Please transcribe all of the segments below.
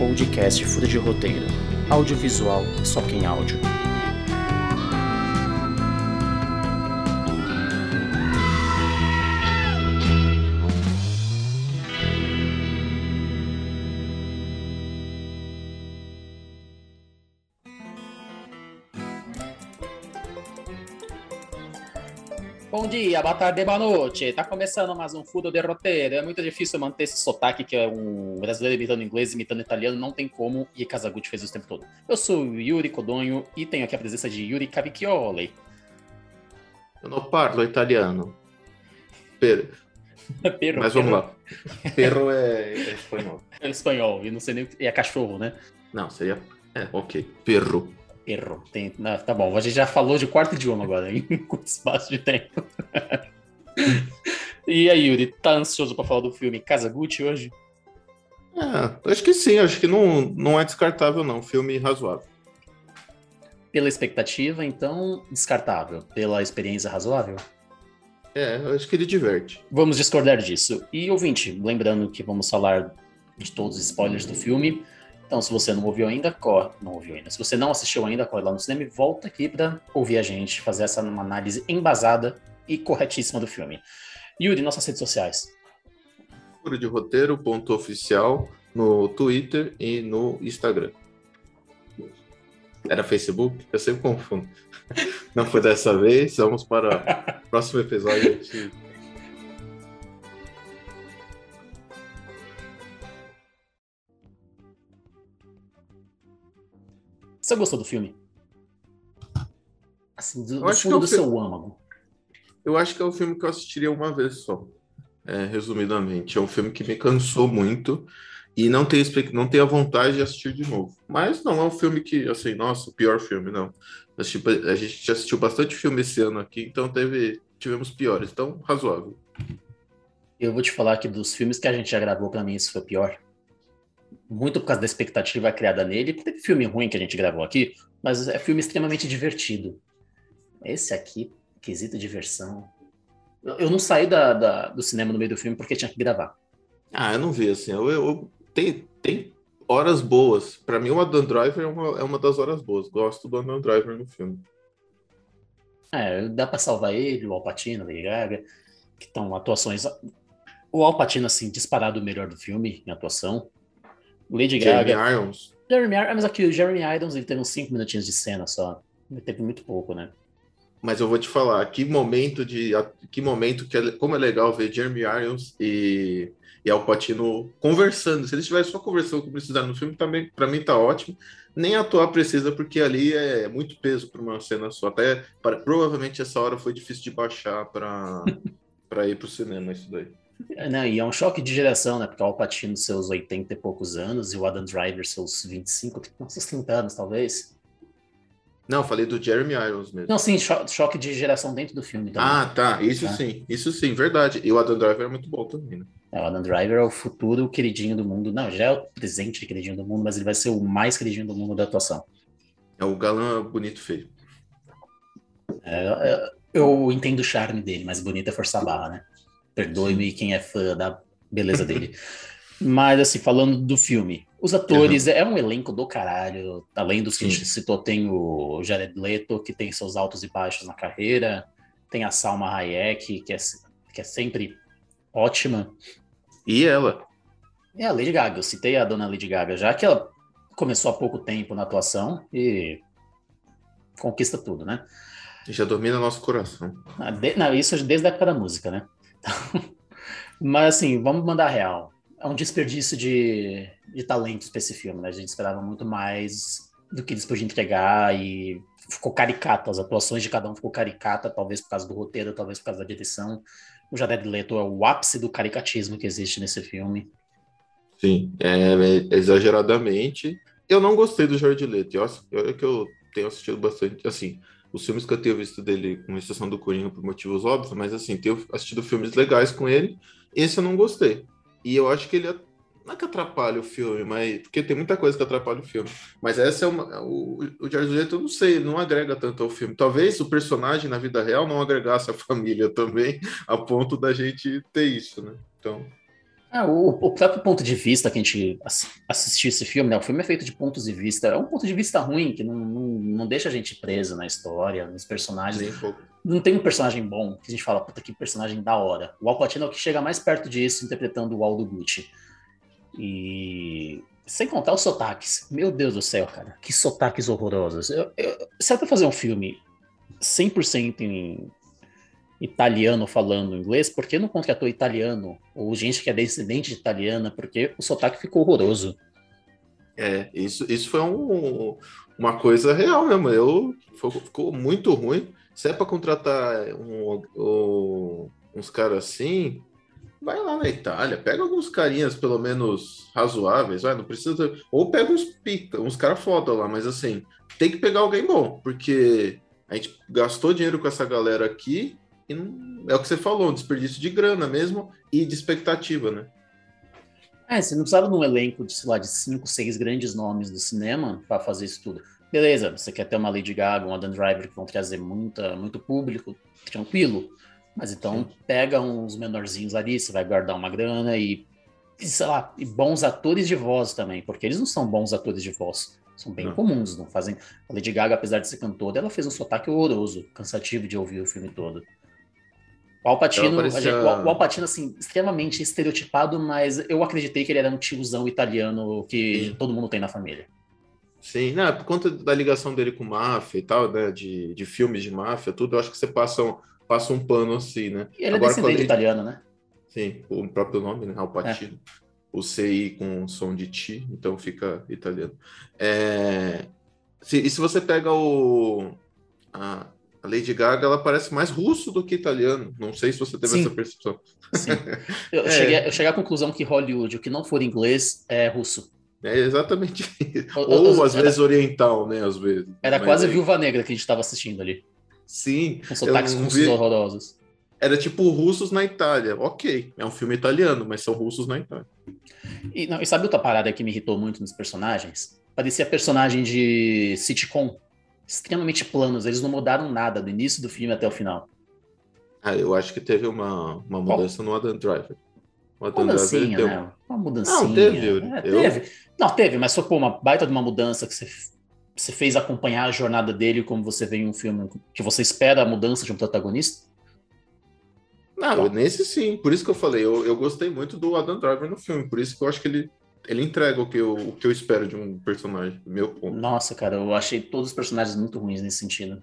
podcast Fura de Roteiro. Audiovisual, só quem áudio. Dia, boa tarde, boa noite. Tá começando mais um Fudo de Roteiro. É muito difícil manter esse sotaque que é um brasileiro imitando inglês, imitando italiano, não tem como, e Kazaguchi fez isso o tempo todo. Eu sou o Yuri Codonho e tenho aqui a presença de Yuri Cavicchioli. Eu não parlo italiano. Per... Perro, Mas vamos lá. Perro é, é espanhol. É espanhol, e não sei nem. É cachorro, né? Não, seria. É, ok. Perro. Perro. Tem... não, tá bom, a gente já falou de quarto idioma agora, em curto espaço de tempo. e aí, Yuri, tá ansioso pra falar do filme Kazaguchi hoje? É, acho que sim, acho que não, não é descartável, não. Filme razoável. Pela expectativa, então, descartável. Pela experiência razoável? É, acho que ele diverte. Vamos discordar disso. E ouvinte, lembrando que vamos falar de todos os spoilers do filme. Então, se você não ouviu ainda, corre. Não ouviu ainda. Se você não assistiu ainda, corre lá no cinema e volta aqui para ouvir a gente, fazer essa uma análise embasada e corretíssima do filme. Yuri, nossas redes sociais. Furo de roteiro, ponto oficial, no Twitter e no Instagram. Era Facebook? Eu sempre confundo. Não foi dessa vez, vamos para o próximo episódio. Você gostou do filme? Assim, do, Eu do acho que fundo é do filme- seu âmago. Eu acho que é um filme que eu assistiria uma vez só. É, resumidamente, é um filme que me cansou muito e não tenho, não tenho a vontade de assistir de novo. Mas não é um filme que, assim, nossa, o pior filme, não. Assisti- a gente já assistiu bastante filme esse ano aqui, então teve, tivemos piores, então razoável. Eu vou te falar que dos filmes que a gente já gravou, pra mim, esse foi pior. Muito por causa da expectativa criada nele. Teve filme ruim que a gente gravou aqui, mas é filme extremamente divertido. Esse aqui, quesito diversão. Eu, eu não saí da- da- do cinema no meio do filme porque tinha que gravar. Ah, eu não vi, assim, eu, eu- tem, tem horas boas. Pra mim, o Adam Driver é uma, é uma das horas boas. Gosto do Adam Driver no filme. É, dá pra salvar ele, o Alpatino, Lady Gaga, que estão atuações. O Alpatino, assim, disparado o melhor do filme em atuação. Lady Jeremy Gaga. Irons. Jeremy Irons, mas aqui o Jeremy Irons ele teve uns 5 minutinhos de cena só. Ele teve muito pouco, né? Mas eu vou te falar, que momento de. Que momento que é, como é legal ver Jeremy Irons e, e Al Pacino conversando. Se eles estivessem só conversando como precisaram no filme, também, pra mim tá ótimo. Nem atuar precisa, porque ali é muito peso para uma cena só. Até para- provavelmente essa hora foi difícil de baixar para para ir pro cinema, isso daí. É, Não, e é um choque de geração, né? Porque o Alpatino, seus 80 e poucos anos, e o Adam Driver, seus 25, não, seus 30 anos, talvez. Não, falei do Jeremy Irons mesmo. Não, sim, cho- choque de geração dentro do filme também. Ah, tá. Isso Tá. sim, isso sim, verdade. E o Adam Driver é muito bom também, né? É, o Adam Driver é o futuro queridinho do mundo. Não, já é o presente queridinho do mundo, mas ele vai ser o mais queridinho do mundo da atuação. É o galã bonito feio. É, é, eu entendo o charme dele, mas bonito é forçar a barra, né? Perdoe-me quem é fã da beleza dele. mas, assim, falando do filme, os atores, é um elenco do caralho. Além dos que a gente citou, tem o Jared Leto, que tem seus altos e baixos na carreira. Tem a Salma Hayek, que é, que é sempre ótima. E ela? É a Lady Gaga, eu citei a dona Lady Gaga, já que ela começou há pouco tempo na atuação e conquista tudo, né? Já domina nosso coração. Ah, de- não, isso desde a época da música, né? Mas assim, vamos mandar real. É um desperdício de, de talentos pra esse filme, né? A gente esperava muito mais do que eles podiam entregar e ficou caricato. As atuações de cada um ficou caricata, talvez por causa do roteiro, talvez por causa da direção. O Jared Leto é o ápice do caricatismo que existe nesse filme. Sim, é, é exageradamente. Eu não gostei do Jared Leto. Eu, acho- Olha que eu tenho assistido bastante, assim, os filmes que eu tenho visto dele, com exceção do Coringa por motivos óbvios, mas assim, tenho assistido filmes legais com ele. Esse eu não gostei. E eu acho que ele não é que atrapalha o filme, mas porque tem muita coisa que atrapalha o filme. Mas essa é uma, o, o Jared Leto, eu não sei, não agrega tanto ao filme. Talvez o personagem na vida real não agregasse a família também, a ponto da gente ter isso, né? Então, É, o, o, próprio ponto de vista que a gente assistiu esse filme, né? O filme é feito de pontos de vista. É um ponto de vista ruim, que não, não, não deixa a gente preso na história, nos personagens. Não tem um personagem bom que a gente fala, puta, que personagem da hora. O Al Pacino é o que chega mais perto disso, interpretando o Aldo Gucci. E sem contar os sotaques. Meu Deus do céu, cara. Que sotaques horrorosos. Eu, eu, se é pra fazer um filme 100% em italiano falando inglês, por que não contratou italiano? Ou gente que é descendente de italiana? Porque o sotaque ficou horroroso. É, isso, isso foi um, uma coisa real mesmo. Eu, ficou muito ruim. Se é para contratar um, um, uns caras assim, vai lá na Itália, pega alguns carinhas pelo menos razoáveis, vai, não precisa. Ou pega uns pica, uns caras foda lá, mas assim, tem que pegar alguém bom, porque a gente gastou dinheiro com essa galera aqui e não, é o que você falou, um desperdício de grana mesmo e de expectativa, né? É, você não precisava de um elenco de, sei lá, de cinco, seis grandes nomes do cinema para fazer isso tudo. Beleza, você quer ter uma Lady Gaga, um Adam Driver que vão trazer muita, muito público, tranquilo. Mas então Sim. pega uns menorzinhos ali, você vai guardar uma grana e, e, sei lá, e bons atores de voz também, porque eles não são bons atores de voz. São bem não. comuns, não fazem. A Lady Gaga, apesar de ser cantora, ela fez um sotaque horroroso, cansativo de ouvir o filme todo. O Alpatino, parecia... o Alpatino, assim, extremamente estereotipado, mas eu acreditei que ele era um tiozão italiano que Sim. todo mundo tem na família. Sim, né, por conta da ligação dele com máfia e tal, né, de, de filmes de máfia, tudo, eu acho que você passa um, passa um pano assim, né? E ele é Agora, é descendente ele... italiano, né? Sim, o próprio nome, né, Alpatino. É. O CI com som de ti, então fica italiano. É... Se, e se você pega o... A a Lady Gaga ela parece mais russo do que italiano. Não sei se você teve Sim. essa percepção. Sim. Eu, é. cheguei, eu cheguei à conclusão que Hollywood, o que não for inglês, é russo. É exatamente. Ou, Ou às era, vezes oriental, né? Às vezes. Era Mas quase aí... Viúva Negra que a gente estava assistindo ali. Sim. Com sotaques russos vi... horrorosos. Era tipo russos na Itália. Ok, é um filme italiano, mas são russos na Itália. E, não, e sabe outra parada que me irritou muito nos personagens? Parecia personagem de sitcom extremamente planos, eles não mudaram nada do início do filme até o final. Ah, eu acho que teve uma, uma mudança no Adam Driver. O Adam uma mudancinha, Driver né? Uma mudancinha. Não, teve. É, eu... teve. Não, teve, mas foi pô, uma baita de uma mudança que você, você fez acompanhar a jornada dele como você vê em um filme que você espera a mudança de um protagonista. Não, nesse sim. Por isso que eu falei, eu, eu gostei muito do Adam Driver no filme. Por isso que eu acho que ele ele entrega o que, eu, o que eu espero de um personagem, meu ponto. Nossa, cara, eu achei todos os personagens muito ruins nesse sentido.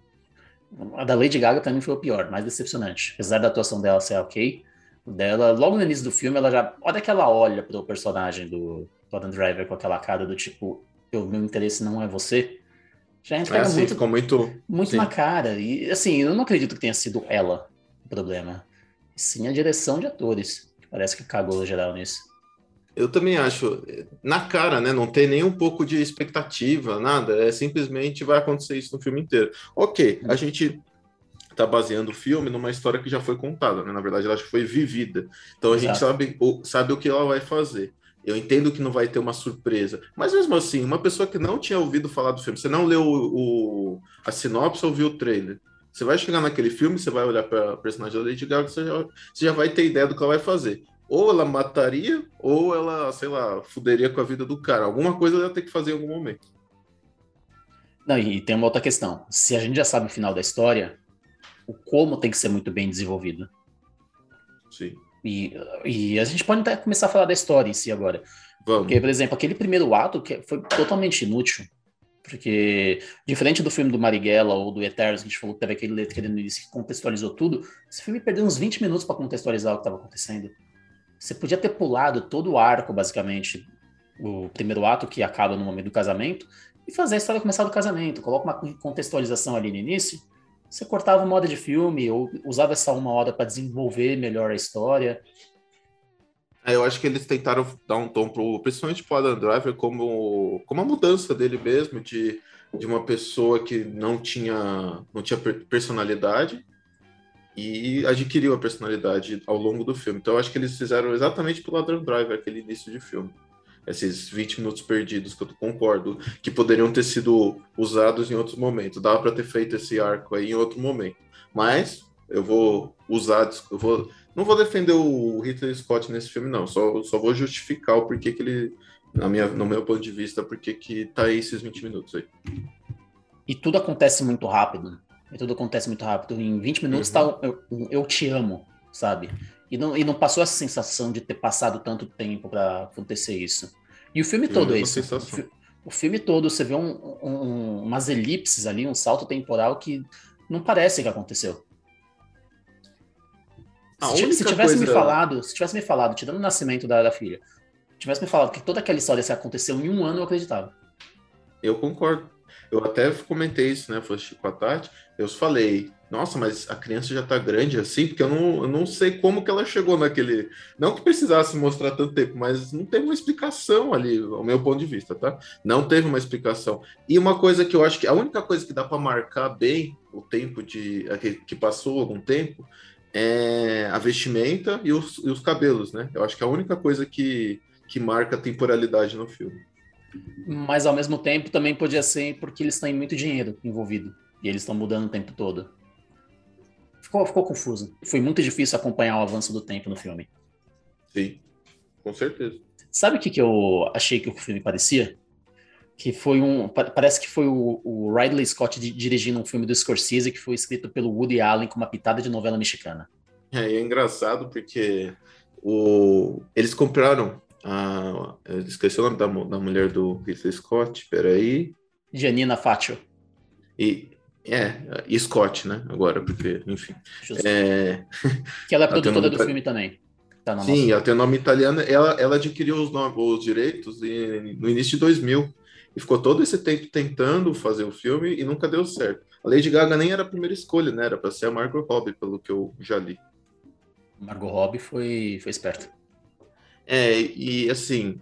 A da Lady Gaga mim foi o pior, mais decepcionante. Apesar da atuação dela ser ok, dela, logo no início do filme, ela já. Olha que ela olha pro personagem do, Adam Driver com aquela cara do tipo, o meu interesse não é você. Já entrega é assim, muito, ficou muito, muito na cara. E assim, eu não acredito que tenha sido ela o problema. Sim a direção de atores. Parece que cagou geral nisso. Eu também acho, na cara, né? Não tem nem um pouco de expectativa, nada. É simplesmente vai acontecer isso no filme inteiro. Ok, a gente tá baseando o filme numa história que já foi contada, né? Na verdade, ela já foi vivida. Então a Exato. gente sabe o, sabe o que ela vai fazer. Eu entendo que não vai ter uma surpresa, mas mesmo assim, uma pessoa que não tinha ouvido falar do filme, você não leu o, o a sinopse ou viu o trailer, você vai chegar naquele filme, você vai olhar para personagem da Lady Gaga, você já, você já vai ter ideia do que ela vai fazer ou ela mataria, ou ela, sei lá, fuderia com a vida do cara. Alguma coisa ela ia ter que fazer em algum momento. Não, e tem uma outra questão. Se a gente já sabe o final da história, o como tem que ser muito bem desenvolvido. Sim. E, e a gente pode até começar a falar da história em si agora. Vamos. Porque, por exemplo, aquele primeiro ato que foi totalmente inútil. Porque, diferente do filme do Marighella ou do Eternos, que a gente falou que teve aquele letra que no início que contextualizou tudo, esse filme perdeu uns 20 minutos para contextualizar o que estava acontecendo. Você podia ter pulado todo o arco, basicamente, o primeiro ato que acaba no momento do casamento, e fazer a história começar do casamento. Coloca uma contextualização ali no início. Você cortava uma hora de filme, ou usava essa uma hora para desenvolver melhor a história. É, eu acho que eles tentaram dar um tom pro, principalmente pro Adam Driver, como, como a mudança dele mesmo, de, de uma pessoa que não tinha, não tinha personalidade, e adquiriu a personalidade ao longo do filme. Então eu acho que eles fizeram exatamente pelo Adam Driver, aquele início de filme. Esses 20 minutos perdidos que eu concordo que poderiam ter sido usados em outros momentos. Dava para ter feito esse arco aí em outro momento. Mas eu vou usar, eu vou não vou defender o Hitler Scott nesse filme, não. Só, só vou justificar o porquê que ele, na minha, no meu ponto de vista, porquê que tá aí esses 20 minutos aí. E tudo acontece muito rápido. E tudo acontece muito rápido. Em 20 minutos uhum. tá eu, eu te amo, sabe? E não, e não passou essa sensação de ter passado tanto tempo para acontecer isso. E o filme todo é isso. O, filme todo, você vê um, um, umas elipses ali, um salto temporal que não parece que aconteceu. Se, se, tivesse coisa... me falado, se tivesse me falado, tirando o nascimento da, da filha, tivesse me falado que toda aquela história se aconteceu em um ano, eu acreditava. Eu concordo. Eu até comentei isso, né? Foi com a Tati. Eu falei, nossa, mas a criança já tá grande assim, porque eu não, eu não sei como que ela chegou naquele. Não que precisasse mostrar tanto tempo, mas não teve uma explicação ali, ao meu ponto de vista, tá? Não teve uma explicação. E uma coisa que eu acho que a única coisa que dá para marcar bem o tempo de que, passou algum tempo é a vestimenta e os, e os cabelos, né? Eu acho que é a única coisa que, que marca a temporalidade no filme mas ao mesmo tempo também podia ser porque eles têm muito dinheiro envolvido e eles estão mudando o tempo todo. Ficou, ficou confuso. Foi muito difícil acompanhar o avanço do tempo no filme. Sim, com certeza. Sabe o que, que eu achei que o filme parecia? Que foi um. Parece que foi o, o Ridley Scott dirigindo um filme do Scorsese que foi escrito pelo Woody Allen com uma pitada de novela mexicana. É, é engraçado porque o, eles compraram a, eu esqueci o nome da, da mulher do Ridley Scott, peraí. Janina Faccio. E, é, e Scott, né? Agora, porque, enfim. É... Que ela é produtora do filme também. Tá Sim, nossa... ela tem o nome italiano. Ela, ela adquiriu os, nomes, os direitos no início de 2000 e ficou todo esse tempo tentando fazer o filme e nunca deu certo. A Lady Gaga nem era a primeira escolha, né? Era para ser a Margot Robbie, pelo que eu já li. Margot Robbie foi, foi esperta. É, e assim.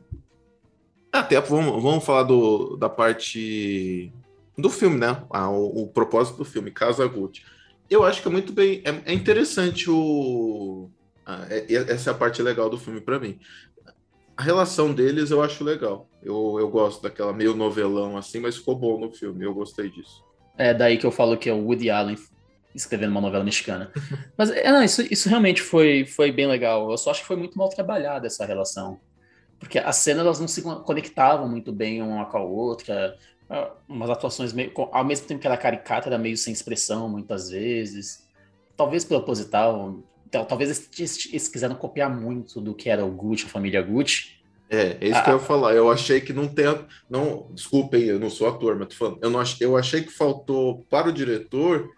Até vamos, vamos falar do, da parte do filme, né? Ah, o, o, propósito do filme, Casa Gucci. Eu acho que é muito bem. É, é interessante o. Ah, é, essa é a parte legal do filme para mim. A relação deles eu acho legal. Eu, eu gosto daquela meio novelão assim, mas ficou bom no filme. Eu gostei disso. É daí que eu falo que é o Woody Allen escrevendo uma novela mexicana. Mas é, não, isso, isso realmente foi, foi bem legal. Eu só acho que foi muito mal trabalhada essa relação. Porque as cenas elas não se conectavam muito bem uma com a outra. Ah, umas atuações meio. Ao mesmo tempo que era caricata, era meio sem expressão muitas vezes. Talvez proposital. Talvez eles, eles quiseram copiar muito do que era o Gucci, a família Gucci. É, é isso que eu ia falar. Eu achei que não tem. Não, desculpem, eu não sou ator, mas tô falando. Eu, não, eu achei que faltou para o diretor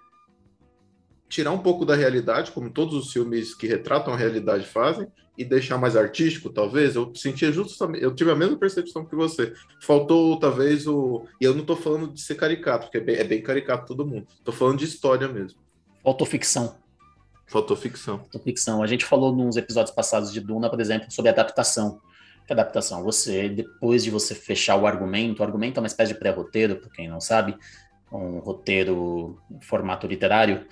tirar um pouco da realidade, como todos os filmes que retratam a realidade fazem, e deixar mais artístico, talvez. Eu sentia justamente, eu tive a mesma percepção que você. Faltou, talvez, o. E eu não estou falando de ser caricato, porque é bem, é bem caricato todo mundo. Estou falando de história mesmo. Faltou ficção. Faltou ficção. Faltou ficção. A gente falou nos episódios passados de Duna, por exemplo, sobre adaptação. Que adaptação? Você, depois de você fechar o argumento, o argumento é uma espécie de pré-roteiro, para quem não sabe, um roteiro um formato literário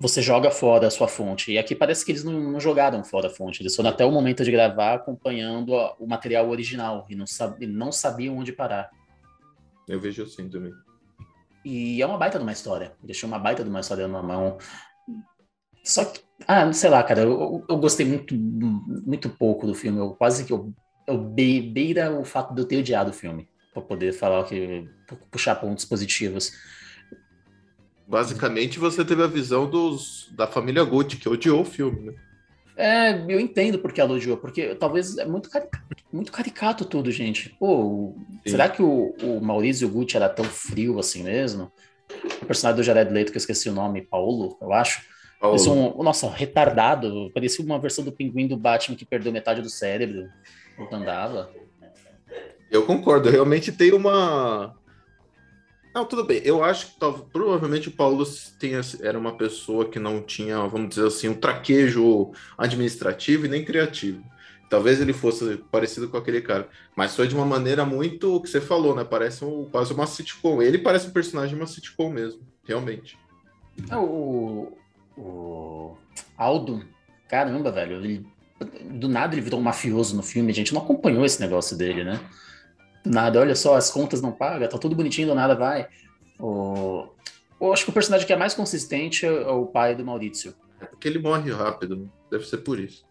você joga fora a sua fonte. E aqui parece que eles não, não jogaram fora a fonte, eles foram até o momento de gravar acompanhando a, o material original e não, sab, não sabiam onde parar. Eu vejo assim também. E é uma baita de uma história. Deixou uma baita de uma história na mão. Só que, ah, sei lá, cara, eu, eu gostei muito, muito pouco do filme. Eu quase que eu, eu beira o fato de eu ter odiado o filme, para poder falar que puxar pontos positivos. Basicamente, você teve a visão dos, da família Gucci, que odiou o filme, né? É, eu entendo porque ela odiou, porque talvez é muito caricato, muito caricato tudo, gente. Pô, será que o, o Maurício Gucci era tão frio assim mesmo? O personagem do Jared Leto, que eu esqueci o nome, Paulo, eu acho. Paulo. Um, nossa, retardado. Parecia uma versão do pinguim do Batman que perdeu metade do cérebro. Não andava. Eu concordo, realmente tem uma não, tudo bem. Eu acho que provavelmente o Paulo tenha, era uma pessoa que não tinha, vamos dizer assim, um traquejo administrativo e nem criativo. Talvez ele fosse parecido com aquele cara, mas foi de uma maneira muito o que você falou, né? Parece um, quase uma sitcom. Ele parece um personagem de uma sitcom mesmo, realmente. É, o, o Aldo, caramba, velho, ele, do nada ele virou um mafioso no filme. A gente não acompanhou esse negócio dele, né? Nada, olha só, as contas não pagam, tá tudo bonitinho, do nada vai. O... Eu acho que o personagem que é mais consistente é o pai do Maurício. É porque ele morre rápido, né? deve ser por isso.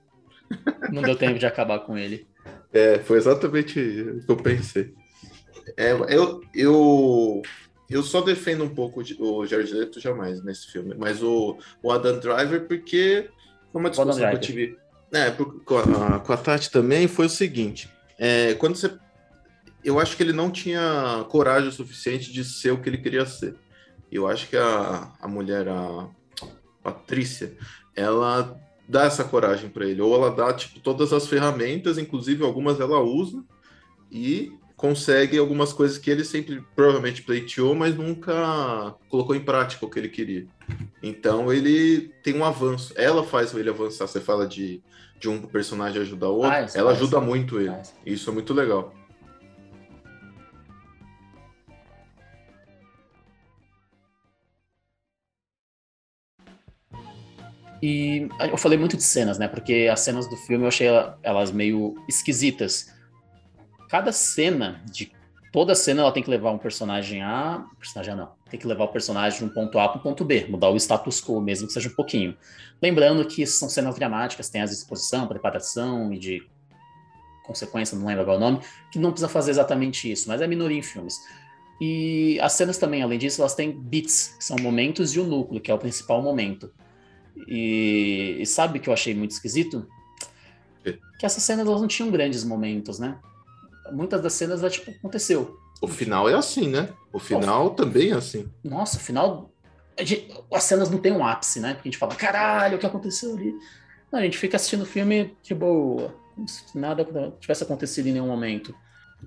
Não deu tempo de acabar com ele. É, foi exatamente o que eu pensei. É, eu, eu, eu só defendo um pouco o Jared Leto jamais nesse filme, mas o, o Adam Driver, porque foi uma discussão que eu tive é, com, a, com a Tati também, foi o seguinte, é, quando você... Eu acho que ele não tinha coragem o suficiente de ser o que ele queria ser. Eu acho que a, a mulher, a Patrícia, ela dá essa coragem para ele, ou ela dá tipo todas as ferramentas, inclusive algumas ela usa e consegue algumas coisas que ele sempre provavelmente pleiteou, mas nunca colocou em prática o que ele queria. Então ele tem um avanço. Ela faz ele avançar. Você fala de, de um personagem ajudar o outro, faz, ela ajuda muito ele. Isso é muito legal. E eu falei muito de cenas, né? Porque as cenas do filme eu achei elas meio esquisitas cada cena de toda cena ela tem que levar um personagem A, personagem A não, tem que levar o personagem de um ponto A para um ponto B, mudar o status quo, mesmo que seja um pouquinho. Lembrando que são cenas dramáticas, tem as exposição, preparação e de consequência, não lembro agora o nome, que não precisa fazer exatamente isso, mas é minoria em filmes. E as cenas também, além disso, elas têm beats, que são momentos, e o núcleo, que é o principal momento. E, e sabe o que eu achei muito esquisito? Que essas cenas elas não tinham grandes momentos, né? muitas das cenas já, tipo, aconteceu. O final é assim, né? O final também é assim. Nossa, o final. As cenas não tem um ápice, né? Porque a gente fala, caralho, o que aconteceu ali? Não, a gente fica assistindo o filme de boa, como se nada tivesse acontecido em nenhum momento.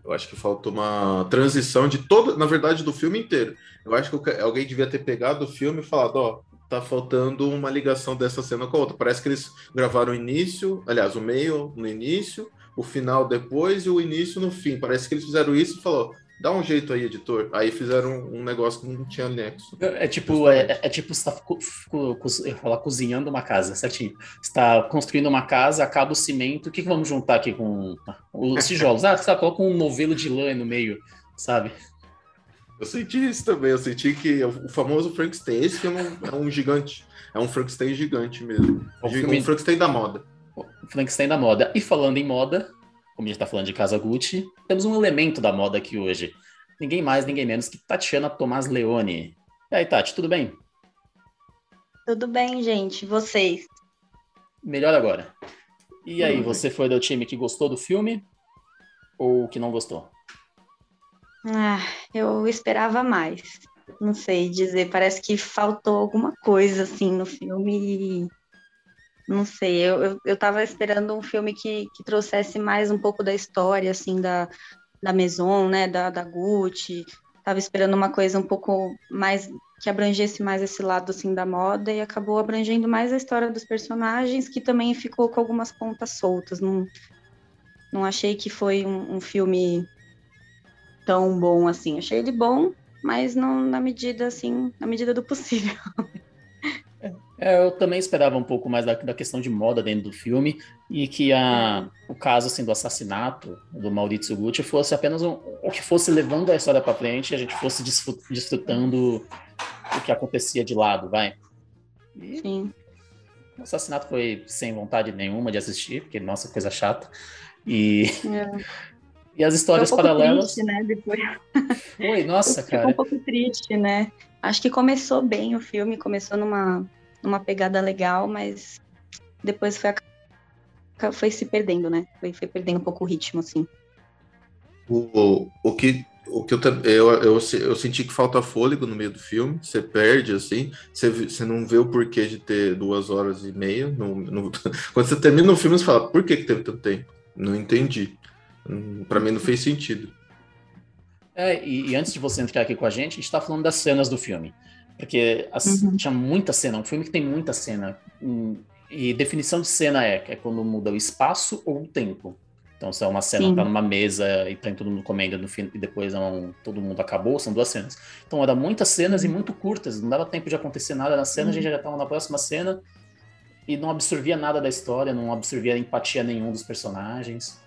Eu acho que faltou uma transição de toda, na verdade, do filme inteiro. Eu acho que alguém devia ter pegado o filme e falado, ó, tá faltando uma ligação dessa cena com a outra. Parece que eles gravaram o início, aliás, o meio no início, o final depois e o início no fim. Parece que eles fizeram isso e falou: dá um jeito aí, editor. Aí fizeram um negócio que não tinha nexo. É, é tipo, é, é, tipo você tá co co eu falar, cozinhando uma casa, certinho. Você tá construindo uma casa, acaba o cimento, o que, que vamos juntar aqui com os tijolos? ah, você tá, coloca um novelo de lã no meio, sabe? Eu senti isso também, eu senti que o famoso Frankenstein, esse filme é um gigante, é um Frankenstein gigante mesmo. O filme... Um Frankenstein da moda. Frankenstein da moda. E falando em moda, como a gente está falando de Casa Gucci, temos um elemento da moda aqui hoje. Ninguém mais, ninguém menos que Tatiana Tomás Leone. E aí, Tati, tudo bem? Tudo bem, gente. Vocês? Melhor agora. E aí, uhum. você foi do time que gostou do filme ou que não gostou? Ah, eu esperava mais. Não sei dizer, parece que faltou alguma coisa assim no filme não sei, eu, eu, eu tava esperando um filme que, que trouxesse mais um pouco da história, assim, da, da Maison, né, da, da Gucci, tava esperando uma coisa um pouco mais, que abrangesse mais esse lado, assim, da moda, e acabou abrangendo mais a história dos personagens, que também ficou com algumas pontas soltas, não, não achei que foi um, um filme tão bom, assim, achei ele bom, mas não na medida, assim, na medida do possível. É, eu também esperava um pouco mais da, da, questão de moda dentro do filme e que a, o caso assim, do assassinato do Maurizio Gucci fosse apenas um, o que fosse levando a história para frente e a gente fosse desfrutando o que acontecia de lado, vai. E Sim. O assassinato foi sem vontade nenhuma de assistir, porque, nossa, coisa chata. E, é. e as histórias um paralelas. Triste, né? Depois... Foi, nossa, cara. Ficou um pouco triste, né? Acho que começou bem o filme, começou numa numa pegada legal, mas depois foi, foi se perdendo, né? Foi, foi perdendo um pouco o ritmo, assim. O, o que o que eu, eu, eu, eu, senti que falta fôlego no meio do filme, você perde, assim, você, você não vê o porquê de ter duas horas e meia. No, no... Quando você termina o filme, você fala, por que, que teve tanto tempo? Não entendi. Para mim não fez sentido. É, e, e, antes de você entrar aqui com a gente, a gente está falando das cenas do filme. Porque as, uhum. tinha muita cena, um filme que tem muita cena. E definição de cena é, é quando muda o espaço ou o tempo. Então, se é uma cena Sim. tá numa mesa e tá todo mundo comendo no fim, e depois não, todo mundo acabou, são duas cenas. Então, eram muitas cenas e uhum. muito curtas, não dava tempo de acontecer nada na cena, uhum. a gente já estava na próxima cena e não absorvia nada da história, não absorvia empatia nenhum dos personagens.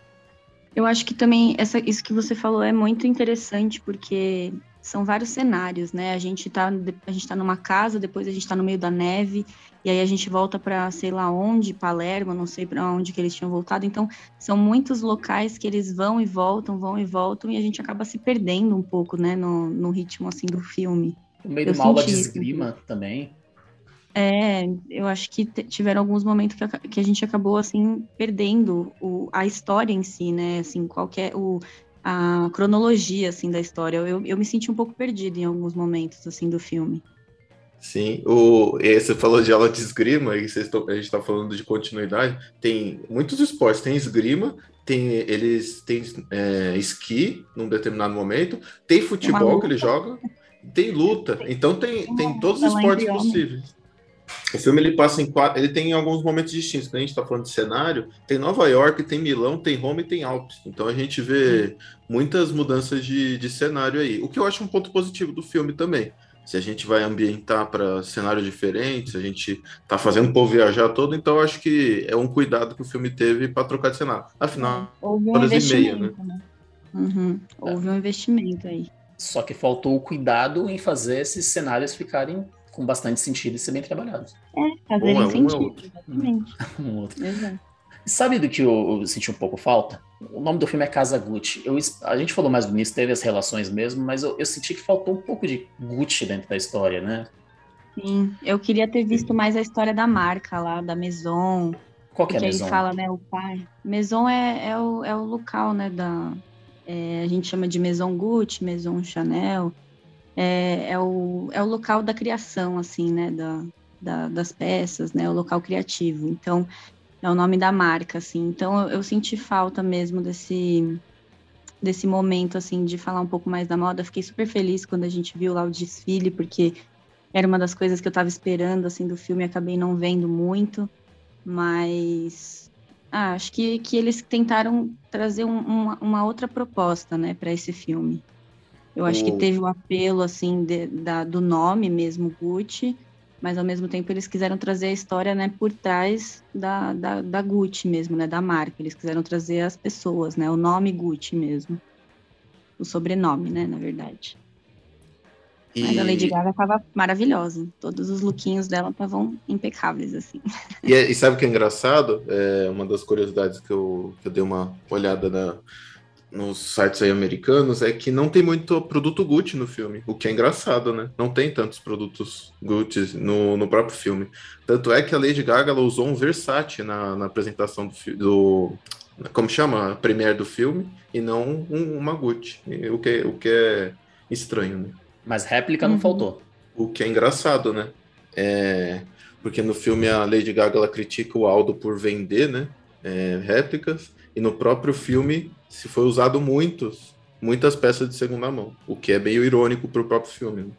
Eu acho que também essa, isso que você falou é muito interessante, porque são vários cenários, né? A gente tá, a gente tá numa casa, depois a gente tá no meio da neve, e aí a gente volta para sei lá onde, Palermo, não sei para onde que eles tinham voltado. Então, são muitos locais que eles vão e voltam, vão e voltam, e a gente acaba se perdendo um pouco, né, no, no ritmo assim do filme. No meio de uma aula de esgrima isso. também. É, eu acho que tiveram alguns momentos que a, que a gente acabou assim perdendo o, a história em si, né? Assim, qualquer o a cronologia assim da história. Eu, eu me senti um pouco perdida em alguns momentos assim do filme. Sim, o, você falou de aula de esgrima, e vocês tão, a gente está falando de continuidade. Tem muitos esportes, tem esgrima, tem eles têm é, esqui num determinado momento, tem futebol que eles jogam, tem luta, então tem, tem todos os esportes possíveis. O filme ele passa em quatro, ele tem alguns momentos distintos. Quando a gente está falando de cenário, tem Nova York, tem Milão, tem Roma e tem Alpes. Então a gente vê muitas mudanças de, de cenário aí. O que eu acho um ponto positivo do filme também. Se a gente vai ambientar para cenários diferentes, a gente está fazendo o povo viajar todo, então eu acho que é um cuidado que o filme teve para trocar de cenário. Afinal, Houve um horas e meia, né? né? Uhum. Houve um investimento aí. Só que faltou o cuidado em fazer esses cenários ficarem com bastante sentido e ser bem trabalhados. É, fazerem um é, sentido, um é outro. exatamente. um outro. Exato. Sabe do que eu, eu, senti um pouco falta? O nome do filme é Casa Gucci. Eu, a gente falou mais do início, teve as relações mesmo, mas eu, eu, senti que faltou um pouco de Gucci dentro da história, né? Sim, eu queria ter visto mais a história da marca lá, da Maison. Qual que é a Maison? aí fala, né, o pai. Maison é, é, o, é o local, né, da... É, a gente chama de Maison Gucci, Maison Chanel é, é, o, é o local da criação, assim, né, da, da, das peças, né, o local criativo. Então, é o nome da marca, assim. Então, eu, eu, senti falta mesmo desse desse momento, assim, de falar um pouco mais da moda. Fiquei super feliz quando a gente viu lá o desfile, porque era uma das coisas que eu estava esperando, assim, do filme. Acabei não vendo muito, mas ah, acho que, que eles tentaram trazer um, uma, uma outra proposta, né, para esse filme. Eu acho que teve o apelo, assim, de, da, do nome mesmo, Gucci, mas ao mesmo tempo eles quiseram trazer a história, né, por trás da, da, da Gucci mesmo, né, da marca. Eles quiseram trazer as pessoas, né, o nome Gucci mesmo. O sobrenome, né, na verdade. E... Mas a Lady Gaga tava maravilhosa. Todos os lookinhos dela estavam impecáveis, assim. E, é, e, sabe o que é engraçado? É uma das curiosidades que eu, que eu dei uma olhada na, nos sites aí americanos é que não tem muito produto Gucci no filme, o que é engraçado, né? Não tem tantos produtos Gucci no, no próprio filme. Tanto é que a Lady Gaga ela usou um Versace na, na apresentação do, do como chama? A premiere do filme, e não um, uma Gucci, o que, o que é estranho, né? Mas réplica não uhum. faltou. O que é engraçado, né? É, porque no filme a Lady Gaga ela critica o Aldo por vender, né? É, réplicas, e no próprio filme se foi usado muitos, muitas peças de segunda mão, o que é meio irônico para o próprio filme. Né?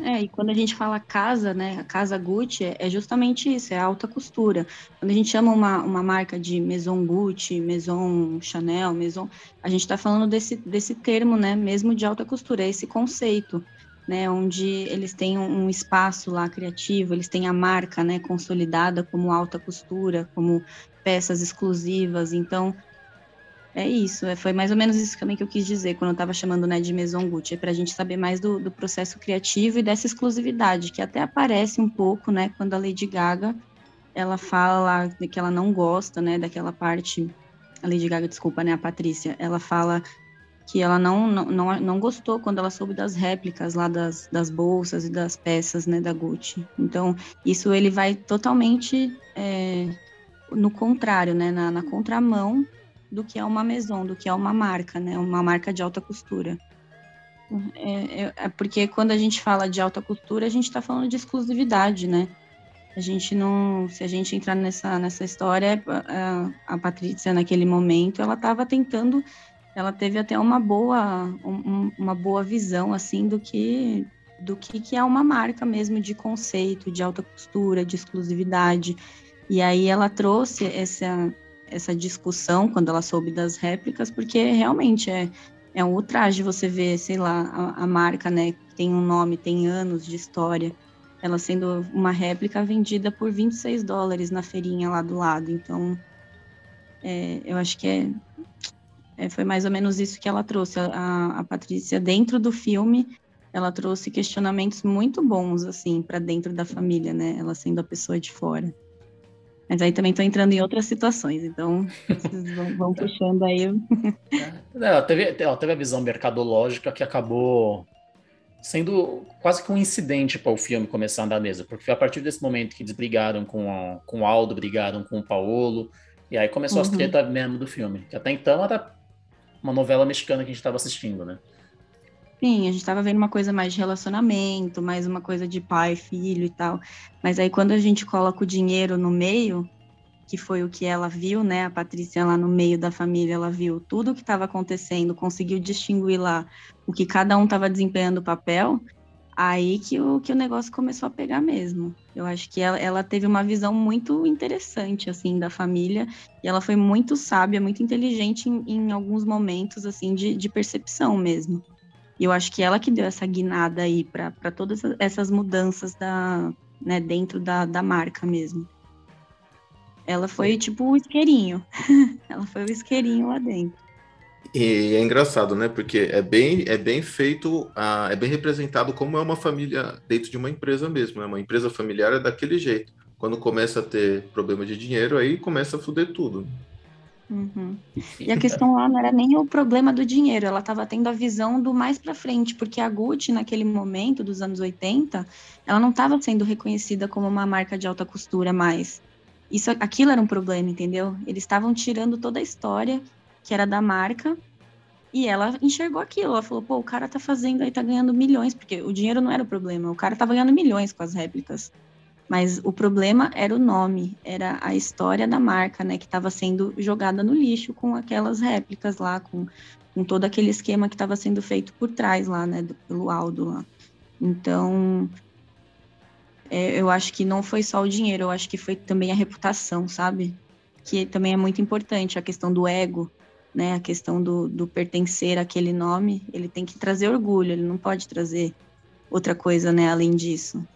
É, e quando a gente fala casa, né, a casa Gucci é justamente isso, é alta costura. Quando a gente chama uma, uma marca de Maison Gucci, Maison Chanel, Maison, a gente está falando desse, desse termo, né, mesmo de alta costura, é esse conceito, né, onde eles têm um, espaço lá criativo, eles têm a marca, né, consolidada como alta costura, como peças exclusivas, então é isso, é, foi mais ou menos isso também que eu quis dizer quando eu estava chamando né, de Maison Gucci, é para a gente saber mais do, do, processo criativo e dessa exclusividade, que até aparece um pouco, né, quando a Lady Gaga, ela fala que ela não gosta, né, daquela parte, a Lady Gaga, desculpa, né, a Patrícia, ela fala que ela não, não, não, gostou quando ela soube das réplicas lá das, das bolsas e das peças, né, da Gucci. Então, isso ele vai totalmente é, no contrário, né, na, na contramão do que é uma maison, do que é uma marca, né? Uma marca de alta costura. É, é, é porque quando a gente fala de alta costura, a gente está falando de exclusividade, né? A gente não, se a gente entrar nessa nessa história, a, a Patrícia naquele momento, ela estava tentando, ela teve até uma boa um, uma boa visão assim do que do que, que é uma marca mesmo de conceito, de alta costura, de exclusividade. E aí ela trouxe essa essa discussão quando ela soube das réplicas, porque realmente é, é um ultraje você ver, sei lá, a, a marca, né, que tem um nome, tem anos de história, ela sendo uma réplica vendida por 26 dólares na feirinha lá do lado. Então, é, eu acho que é, é, foi mais ou menos isso que ela trouxe. A, a Patrícia, dentro do filme, ela trouxe questionamentos muito bons, assim, para dentro da família, né? Ela sendo a pessoa de fora. Mas aí também estou entrando em outras situações, então vocês vão, vão puxando aí. É, ela, teve, ela teve a visão mercadológica que acabou sendo quase que um incidente para o filme começar a andar mesa, porque foi a partir desse momento que eles brigaram com, a, com o Aldo, brigaram com o Paolo, e aí começou uhum. as tretas mesmo do filme, que até então era uma novela mexicana que a gente estava assistindo, né? Sim, a gente estava vendo uma coisa mais de relacionamento, mais uma coisa de pai, filho e tal. Mas aí quando a gente coloca o dinheiro no meio, que foi o que ela viu, né? A Patrícia lá no meio da família, ela viu tudo o que estava acontecendo, conseguiu distinguir lá o que cada um estava desempenhando o papel. Aí que o, que o negócio começou a pegar mesmo. Eu acho que ela, ela teve uma visão muito interessante, assim, da família. E ela foi muito sábia, muito inteligente em, em alguns momentos, assim, de, de percepção mesmo. E eu acho que ela que deu essa guinada aí para todas essas mudanças da, né, dentro da, da marca mesmo. Ela foi tipo o isqueirinho. ela foi o isqueirinho lá dentro. E é engraçado, né? Porque é bem, é bem feito, é bem representado como é uma família dentro de uma empresa mesmo. É uma empresa familiar é daquele jeito. Quando começa a ter problema de dinheiro, aí começa a fuder tudo. Uhum. E a questão lá não era nem o problema do dinheiro, ela estava tendo a visão do mais para frente, porque a Gucci, naquele momento dos anos 80, ela não estava sendo reconhecida como uma marca de alta costura mais. Isso, aquilo era um problema, entendeu? Eles estavam tirando toda a história que era da marca e ela enxergou aquilo. Ela falou: pô, o cara tá fazendo aí, tá ganhando milhões, porque o dinheiro não era o problema, o cara tava ganhando milhões com as réplicas. Mas o problema era o nome, era a história da marca, né, que estava sendo jogada no lixo com aquelas réplicas lá, com, com todo aquele esquema que estava sendo feito por trás lá, né, do, pelo Aldo lá. Então, é, eu acho que não foi só o dinheiro, eu acho que foi também a reputação, sabe? Que também é muito importante, a questão do ego, né, a questão do, do pertencer àquele nome, ele tem que trazer orgulho, ele não pode trazer outra coisa, né, além disso.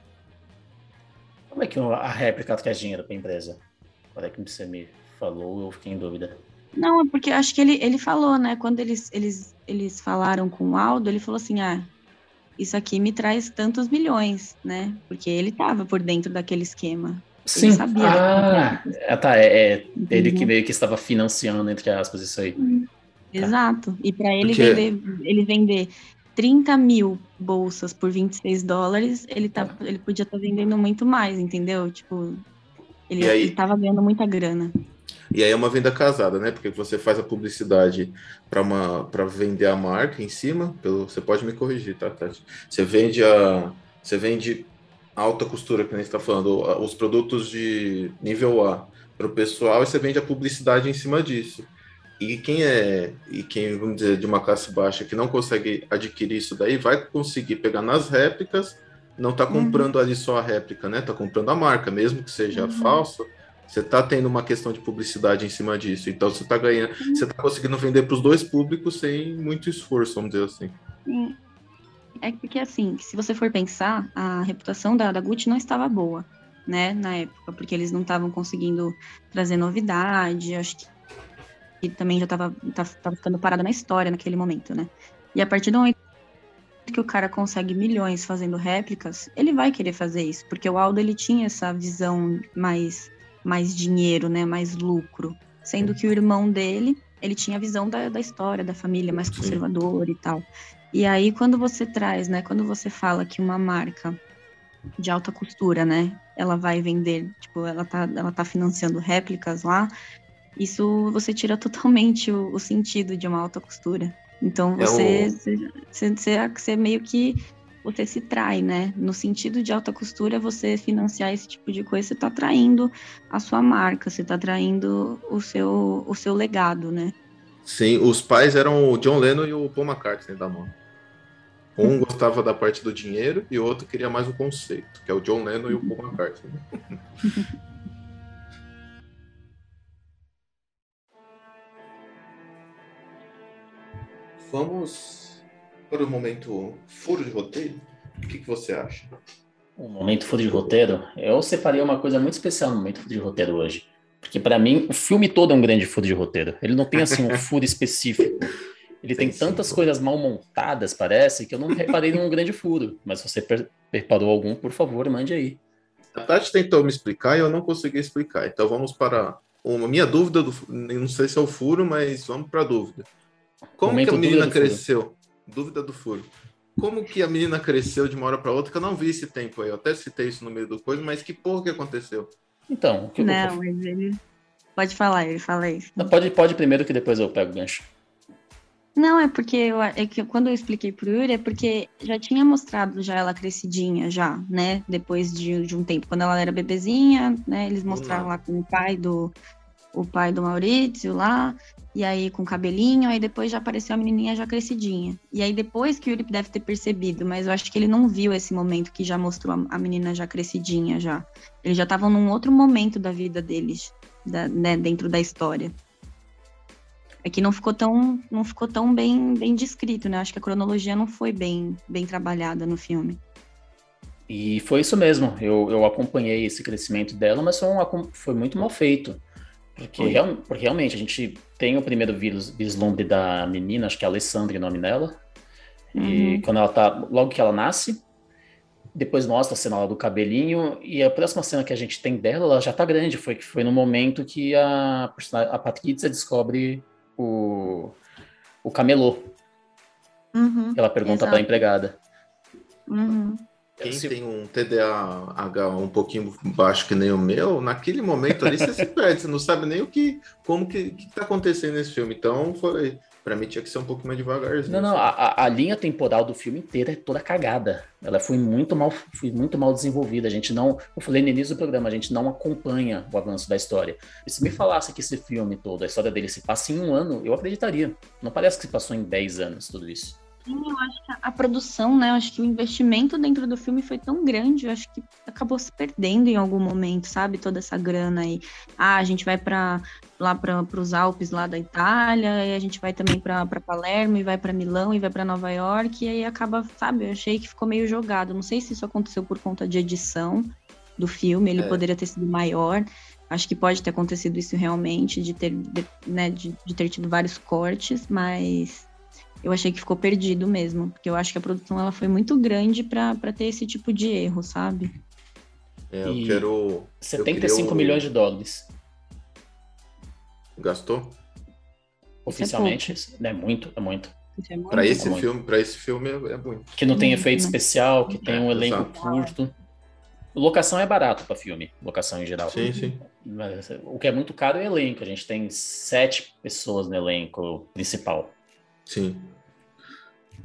Como é que a réplica traz dinheiro para a empresa? Agora é que você me falou, eu fiquei em dúvida. Não, é porque acho que ele, ele falou, né? Quando eles, eles, eles falaram com o Aldo, ele falou assim: ah, isso aqui me traz tantos milhões, né? Porque ele estava por dentro daquele esquema. Sim. Ele sabia. Ah, é, tá. É, é ele que meio que estava financiando, entre aspas, isso aí. Tá. Exato. E para ele porque... vender, ele vender 30 mil bolsas por 26 dólares, ele, tá, ele podia estar tá vendendo muito mais, entendeu? Tipo, ele, estava ganhando muita grana. E aí é uma venda casada, né? Porque você faz a publicidade para uma para vender a marca em cima, pelo, você pode me corrigir, tá, Tati? Você vende a você vende alta costura, que a gente está falando, os produtos de nível A para o pessoal e você vende a publicidade em cima disso. E quem é, e quem, vamos dizer, de uma classe baixa que não consegue adquirir isso daí, vai conseguir pegar nas réplicas, não está comprando uhum. ali só a réplica, né? Está comprando a marca, mesmo que seja uhum. falsa. Você está tendo uma questão de publicidade em cima disso. Então você está ganhando, uhum. você está conseguindo vender para os dois públicos sem muito esforço, vamos dizer assim. Sim. É porque assim, se você for pensar, a reputação da, da Gucci não estava boa, né, na época, porque eles não estavam conseguindo trazer novidade. Acho que que também já estava tava ficando parada na história naquele momento, né? E a partir do momento que o cara consegue milhões fazendo réplicas, ele vai querer fazer isso, porque o Aldo ele tinha essa visão mais mais dinheiro, né, mais lucro, sendo que o irmão dele, ele tinha a visão da, da história, da família mais conservadora e tal. E aí quando você traz, né, quando você fala que uma marca de alta costura, né, ela vai vender, tipo, ela tá, ela tá financiando réplicas lá, isso você tira totalmente o, o sentido de uma alta costura. Então você, é o... você, você, você, meio que você se trai, né? No sentido de alta costura, você financiar esse tipo de coisa, você está traindo a sua marca, você está traindo o seu, o seu legado, né? Sim, os pais eram o John Lennon e o Paul McCartney da mão. Um gostava da parte do dinheiro e o outro queria mais o conceito, que é o John Lennon e o Paul McCartney. Vamos para o momento furo de roteiro. O que, que você acha? Um momento furo de roteiro? Eu separei uma coisa muito especial no momento furo de roteiro hoje. Porque para mim, o filme todo é um grande furo de roteiro. Ele não tem assim um furo específico. Ele tem, tem tantas coisas mal montadas, parece, que eu não reparei num grande furo. Mas se você preparou algum, por favor, mande aí. A Tati tentou me explicar e eu não consegui explicar. Então vamos para uma minha dúvida do, não sei se é o furo, mas vamos para a dúvida. Como Momento que a menina cresceu? Furo. Dúvida do furo. Como que a menina cresceu de uma hora para outra? Que eu não vi esse tempo aí. Eu até citei isso no meio do coisa, mas que porra que aconteceu? Então, o que não, eu... mas ele pode falar, ele fala isso. Não, pode, pode primeiro que depois eu pego o gancho. Não, é porque eu, é que quando eu expliquei pro Yuri, é porque já tinha mostrado já ela crescidinha, já, né? Depois de, de um tempo. Quando ela era bebezinha, né? Eles mostraram lá com o pai do o pai do Maurício lá, e aí com cabelinho, aí depois já apareceu a menininha já crescidinha. E aí depois que o Yuri deve ter percebido, mas eu acho que ele não viu esse momento que já mostrou a, menina já crescidinha já. Eles já estavam num outro momento da vida deles, da, né, dentro da história. É que não ficou tão, não ficou tão bem, bem descrito, né? Acho que a cronologia não foi bem, bem trabalhada no filme. E foi isso mesmo. Eu, eu acompanhei esse crescimento dela, mas foi, um, foi muito mal feito. Porque, real, porque, realmente a gente tem o primeiro vislumbre da menina, acho que é Alessandra o nome dela. Uhum. E quando ela tá. Logo que ela nasce, depois mostra a cena lá do cabelinho, e a próxima cena que a gente tem dela, ela já tá grande. Foi, foi no momento que a, a Patrícia descobre o, o camelô. Uhum, ela pergunta para a empregada. Uhum. Quem tem um TDAH um pouquinho baixo que nem o meu, naquele momento ali você se perde, você não sabe nem o que, como que, que tá acontecendo nesse filme. Então foi, para mim tinha que ser um pouco mais devagarzinho. Não, não, a, a, linha temporal do filme inteiro é toda cagada. Ela foi muito mal, foi muito mal desenvolvida. A gente não, eu falei no início do programa, a gente não acompanha o avanço da história. E se me falasse que esse filme todo, a história dele se passa em um ano, eu acreditaria. Não parece que se passou em 10 anos tudo isso. Sim, eu acho que a produção, né? Eu acho que o investimento dentro do filme foi tão grande, eu acho que acabou se perdendo em algum momento, sabe? Toda essa grana aí. Ah, a gente vai para lá para os Alpes lá da Itália, e a gente vai também para Palermo, e vai para Milão, e vai para Nova York, e aí acaba, sabe? Eu achei que ficou meio jogado. Não sei se isso aconteceu por conta de edição do filme, ele é. poderia ter sido maior. Acho que pode ter acontecido isso realmente, de ter, de, né, de, de ter tido vários cortes, mas eu achei que ficou perdido mesmo, porque eu acho que a produção ela foi muito grande para ter esse tipo de erro, sabe? É, eu e quero. 75 eu milhões de dólares. Gastou? Oficialmente, é, é muito, é muito. É para esse, é filme, para esse filme é, muito. Que não tem efeito especial, que tem um elenco exato. curto. Locação é barato para filme, locação em geral. Sim, sim. Mas, o que é muito caro é o elenco. A gente tem sete pessoas no elenco principal. Sim.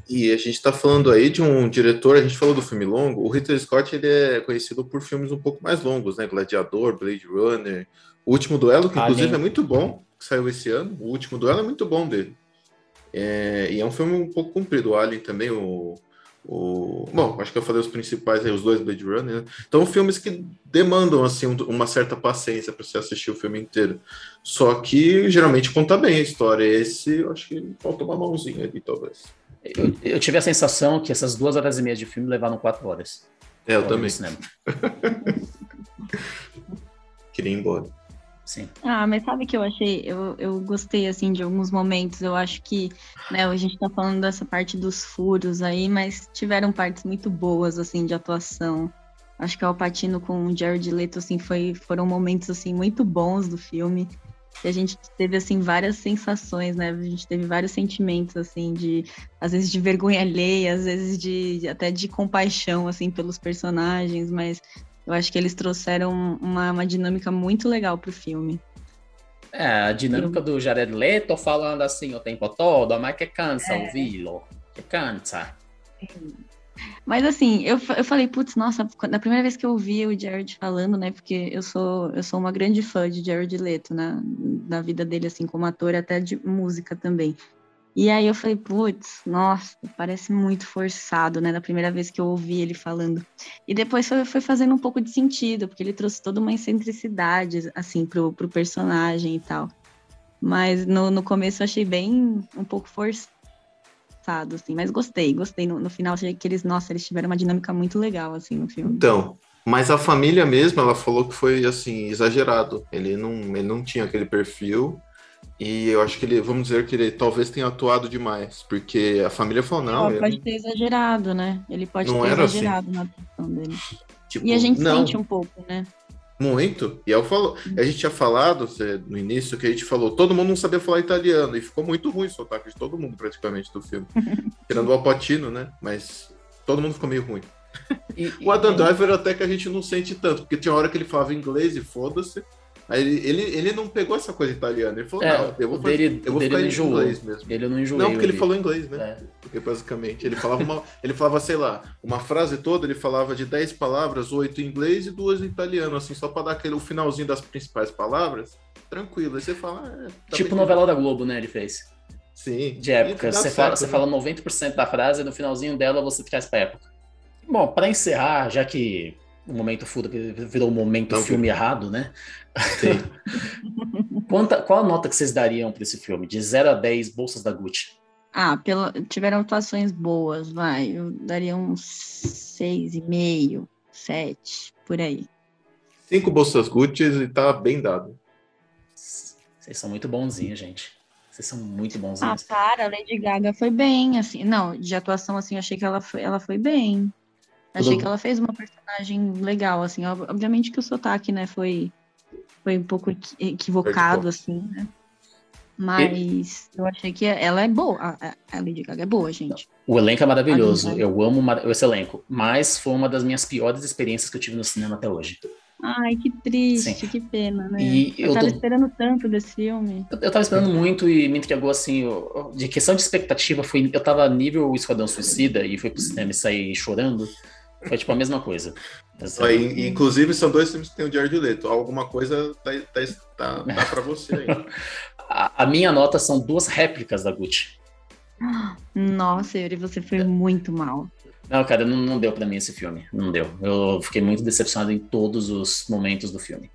E a gente está falando aí de um diretor, a gente falou do filme longo, o Ridley Scott ele é conhecido por filmes um pouco mais longos, né? Gladiador, Blade Runner, O Último Duelo, que inclusive é muito bom, que saiu esse ano, O Último Duelo é muito bom dele. É, e é um filme um pouco comprido, o Alien também, o o... Bom, acho que eu falei os principais aí, os dois Blade Runner. Né? Então, filmes que demandam assim uma certa paciência para você assistir o filme inteiro. Só que geralmente conta bem a história. Esse, eu acho que falta uma mãozinha ali, talvez. Eu, eu, tive a sensação que essas duas horas e meia de filme levaram quatro horas. É, eu também. Queria ir embora. Sim. Ah, mas sabe que eu achei? Eu, eu gostei, assim, de alguns momentos. Eu acho que, né, a gente tá falando dessa parte dos furos aí, mas tiveram partes muito boas, assim, de atuação. Acho que o Alpatino com o Jared Leto, assim, foi, foram momentos, assim, muito bons do filme. E a gente teve, assim, várias sensações, né? A gente teve vários sentimentos, assim, de... Às vezes de vergonha alheia, às vezes de até de compaixão, assim, pelos personagens, mas eu acho que eles trouxeram uma, uma dinâmica muito legal pro filme. É, a dinâmica do Jared Leto falando assim o tempo todo, mas que cansa é. ouvi-lo, que cansa. Mas assim, eu, eu falei, putz, nossa, na primeira vez que eu ouvi o Jared falando, né, porque eu sou, eu sou uma grande fã de Jared Leto, né, na vida dele, assim, como ator, até de música também. E aí eu falei, putz, nossa, parece muito forçado, né? Da primeira vez que eu ouvi ele falando. E depois foi, foi fazendo um pouco de sentido, porque ele trouxe toda uma excentricidade, assim, pro, pro personagem e tal. Mas no, no começo eu achei bem um pouco forçado, assim. Mas gostei, gostei. No, no final achei que eles, nossa, eles tiveram uma dinâmica muito legal, assim, no filme. Então, mas a família mesmo, ela falou que foi, assim, exagerado. Ele não, ele não tinha aquele perfil E eu acho que ele, vamos dizer que ele talvez tenha atuado demais, porque a família falou, não. Ele pode ter exagerado, né? Ele pode Não ter era assim. exagerado na atuação dele. Tipo, E a gente não, sente um pouco, né? Muito. E eu falo, a gente tinha falado no início que a gente falou, todo mundo não sabia falar italiano, e ficou muito ruim o sotaque de todo mundo, praticamente, do filme. Tirando o Alpatino, né? Mas todo mundo ficou meio ruim. E- O Adam Driver até que a gente não sente tanto, porque tinha hora que ele falava inglês e foda-se. Ele, ele, ele não pegou essa coisa italiana. Ele falou, É, não, eu vou, fazer, dele- eu vou ficar em enjoou. inglês mesmo. Ele não enjoou. Não, porque ele falou inglês, né? É. Porque basicamente ele falava uma, ele falava, sei lá, uma frase toda, ele falava de 10 palavras, oito em inglês e duas em italiano, assim, só para dar aquele o finalzinho das principais palavras. Tranquilo. Aí você fala, ah, tá Tipo novela da Globo, né? Ele fez. Sim. De época. Você, certo, fala, você né? fala 90% da frase e no finalzinho dela você traz pra época. Bom, pra encerrar, já que o momento fuda virou o momento Não, filme errado, né? Sim. Quanta, qual a nota que vocês dariam pra esse filme? De 0 a 10 bolsas da Gucci. Ah, pela... tiveram atuações boas, vai. Eu daria uns seis e meio, sete, por aí. Cinco bolsas Gucci e tá bem dado. Vocês são muito bonzinhos, gente. Vocês são muito Ah, bonzinhos. para, a Lady Gaga foi bem, assim. Não, de atuação, assim, eu achei que ela foi, ela foi bem. Achei Tudo- que ela fez uma personagem legal, assim. Ob- Obviamente que o sotaque, né, foi, foi um pouco equi- equivocado, assim, né? Mas eu achei que ela é boa. A, Lady Gaga é boa, gente. O elenco é maravilhoso. Eu amo esse elenco. Mas foi uma das minhas piores experiências que eu tive no cinema até hoje. Ai, que triste, Sim. que pena, né? E eu, eu tava tô- esperando tanto desse filme. Eu, eu tava esperando muito e me entregou assim. o- De questão de expectativa, foi, eu tava nível Esquadrão Suicida e fui pro cinema e saí chorando. Foi tipo a mesma coisa. Ó, e- inclusive, são dois filmes que tem o Jared Leto. Alguma coisa tá, tá, tá, tá pra você aí. A, a minha nota são duas réplicas da Gucci. Nossa, Yuri, você foi muito mal. Não, cara, não, não deu pra mim esse filme. Não deu. Eu fiquei muito decepcionado em todos os momentos do filme.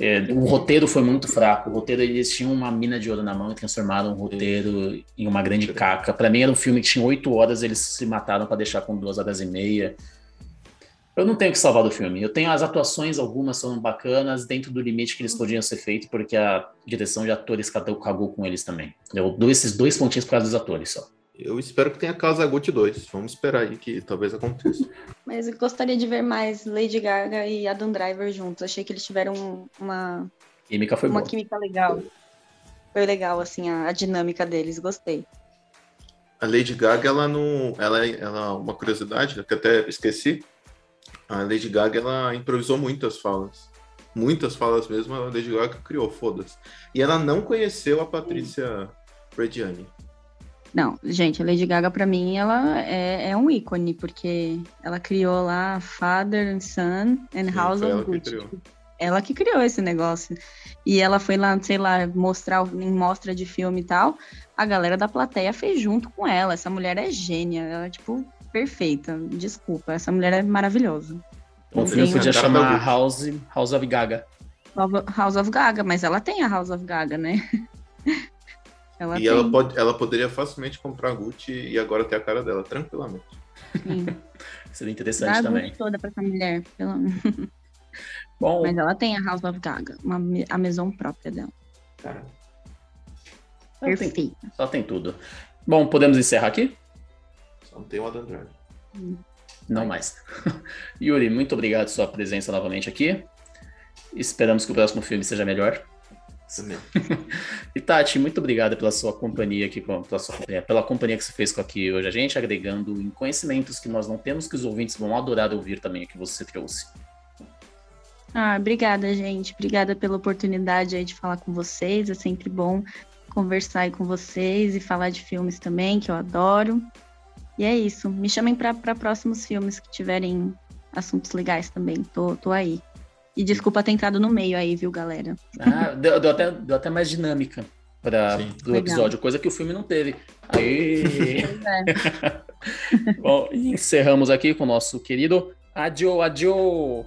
É, o roteiro foi muito fraco. O roteiro, eles tinham uma mina de ouro na mão e transformaram o roteiro em uma grande caca. Pra mim era um filme que tinha oito horas, eles se mataram pra deixar com duas horas e meia. Eu não tenho o que salvar do filme. Eu tenho as atuações, algumas são bacanas, dentro do limite que eles podiam ser feitos, porque a direção de atores cagou, cagou com eles também. Eu dou esses dois pontinhos por causa dos atores só. Eu espero que tenha Casa Gucci 2. Vamos esperar aí que talvez aconteça. Mas eu gostaria de ver mais Lady Gaga e Adam Driver juntos. Achei que eles tiveram uma, A química foi uma boa. química legal. Foi legal, assim, a, a dinâmica deles. Gostei. A Lady Gaga, ela não. Ela, ela uma curiosidade, que até esqueci. A Lady Gaga, ela improvisou muitas falas. Muitas falas mesmo, a Lady Gaga criou, foda-se. E ela não conheceu a Patrícia Frediani. Não, gente, a Lady Gaga, pra mim, ela é, é um ícone, porque ela criou lá Father and Son and Sim, House of Gucci. Ela que criou esse negócio. E ela foi lá, sei lá, mostrar em mostra de filme e tal. A galera da plateia fez junto com ela. Essa mulher é gênia. Ela tipo, perfeita. Desculpa, essa mulher é maravilhosa. O Sim, filme podia a cara chamar House, House of Gaga. House of Gaga, mas ela tem a House of Gaga, né? ela E tem. ela, pode, ela poderia facilmente comprar a Gucci e agora ter a cara dela, tranquilamente. sim. Seria Dá interessante a também. Gucci toda pra essa mulher. pelo- Bom, Mas ela tem a House of Gaga, uma, a maison própria dela. ela tem, Perfeita. ela tem tudo. Bom, podemos encerrar aqui? Só não tem o Adam Driver. Não mais. Yuri, muito obrigado pela sua presença novamente aqui. Esperamos que o próximo filme seja melhor. Também. E Tati, muito obrigado pela sua companhia aqui, pela, sua companhia, pela companhia que você fez com aqui hoje a gente, agregando em conhecimentos que nós não temos, que os ouvintes vão adorar ouvir também o que você trouxe. Ah, obrigada, gente. Obrigada pela oportunidade aí de falar com vocês. É sempre bom conversar aí com vocês e falar de filmes também, que eu adoro. E é isso. Me chamem para próximos filmes que tiverem assuntos legais também. Tô, tô aí. E desculpa ter entrado no meio aí, viu, galera? Ah, deu, deu até, deu até mais dinâmica para Legal. episódio, coisa que o filme não teve. Aí. É. Bom, encerramos aqui com o nosso querido Adio, adio!